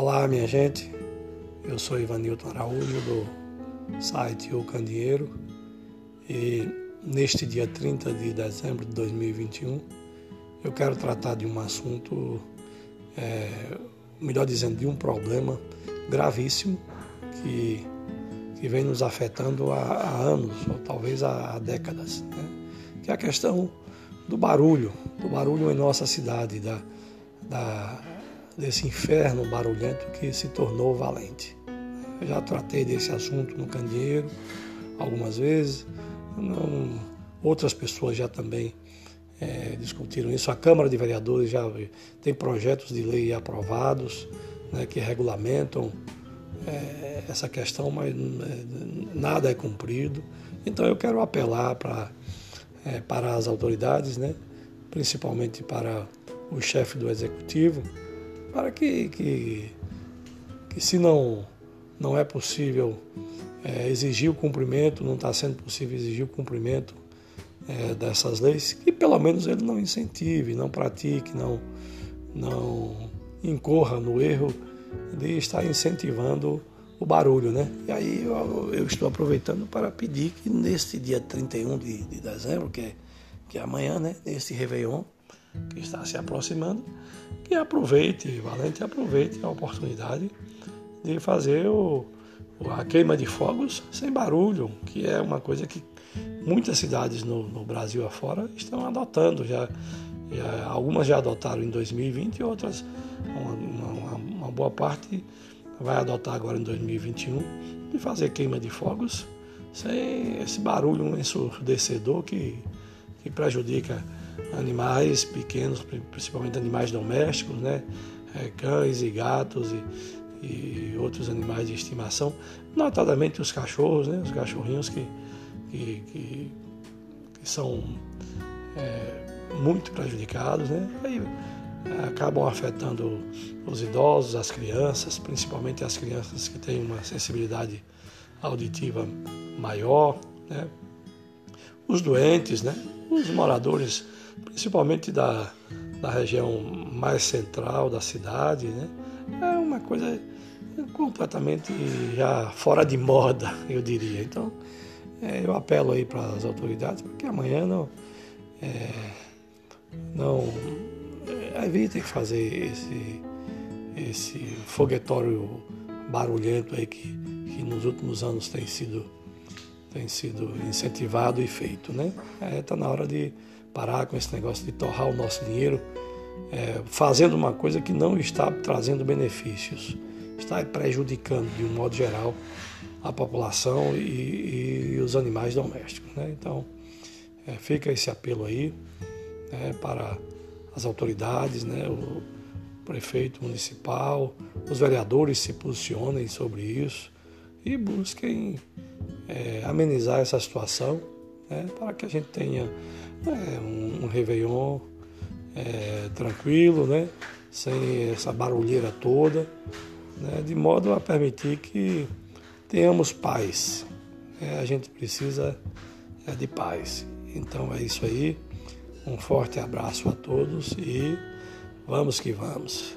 Olá, minha gente. Eu sou Ivanilton Araújo do site O Candeeiro e neste dia 30 de dezembro de 2021 eu quero tratar de um assunto, é, melhor dizendo, de um problema gravíssimo que, que vem nos afetando há, há anos ou talvez há, há décadas, né? que é a questão do barulho, do barulho em nossa cidade, da, da desse inferno barulhento que se tornou valente. Eu já tratei desse assunto no Candeeiro algumas vezes, não, outras pessoas já também é, discutiram isso. A Câmara de Vereadores já tem projetos de lei aprovados né, que regulamentam é, essa questão, mas é, nada é cumprido. Então eu quero apelar para, é, para as autoridades, né, principalmente para o chefe do executivo, para que, que, que se não, não é possível é, exigir o cumprimento, não está sendo possível exigir o cumprimento é, dessas leis, que pelo menos ele não incentive, não pratique, não, não incorra no erro de estar incentivando o barulho, né? E aí eu, eu estou aproveitando para pedir que neste dia 31 de, de dezembro, que é, que é amanhã, né? Neste Réveillon, que está se aproximando, que aproveite, Valente, aproveite a oportunidade de fazer o, a queima de fogos sem barulho, que é uma coisa que muitas cidades no, no Brasil afora estão adotando. Já, já, algumas já adotaram em 2020 e outras, uma, uma, uma boa parte, vai adotar agora em 2021, de fazer queima de fogos sem esse barulho ensurdecedor que, que prejudica animais pequenos, principalmente animais domésticos, né? É, cães e gatos e, e, outros animais de estimação, notadamente os cachorros, né? os cachorrinhos que, que, que, que são é, muito prejudicados, né? Aí, acabam afetando os idosos, as crianças, principalmente as crianças que têm uma sensibilidade auditiva maior, né? Os doentes, né? os moradores principalmente da, da região mais central da cidade, né? É uma coisa completamente já fora de moda, eu diria. Então, é, eu apelo aí para as autoridades para que amanhã não, é, não é, evitem fazer esse, esse foguetório barulhento aí que, que nos últimos anos tem sido, tem sido incentivado e feito, né? Está é, tá na hora de parar com esse negócio de torrar o nosso dinheiro é, fazendo uma coisa que não está trazendo benefícios, está prejudicando de um modo geral a população e, e os animais domésticos. Né? Então, é, fica esse apelo aí né, para as autoridades, né, o prefeito municipal, os vereadores se posicionem sobre isso e busquem é, amenizar essa situação né, para que a gente tenha é, um, um Réveillon é, tranquilo, né, sem essa barulheira toda, né, de modo a permitir que tenhamos paz. É, a gente precisa é, de paz. Então é isso aí. Um forte abraço a todos e vamos que vamos.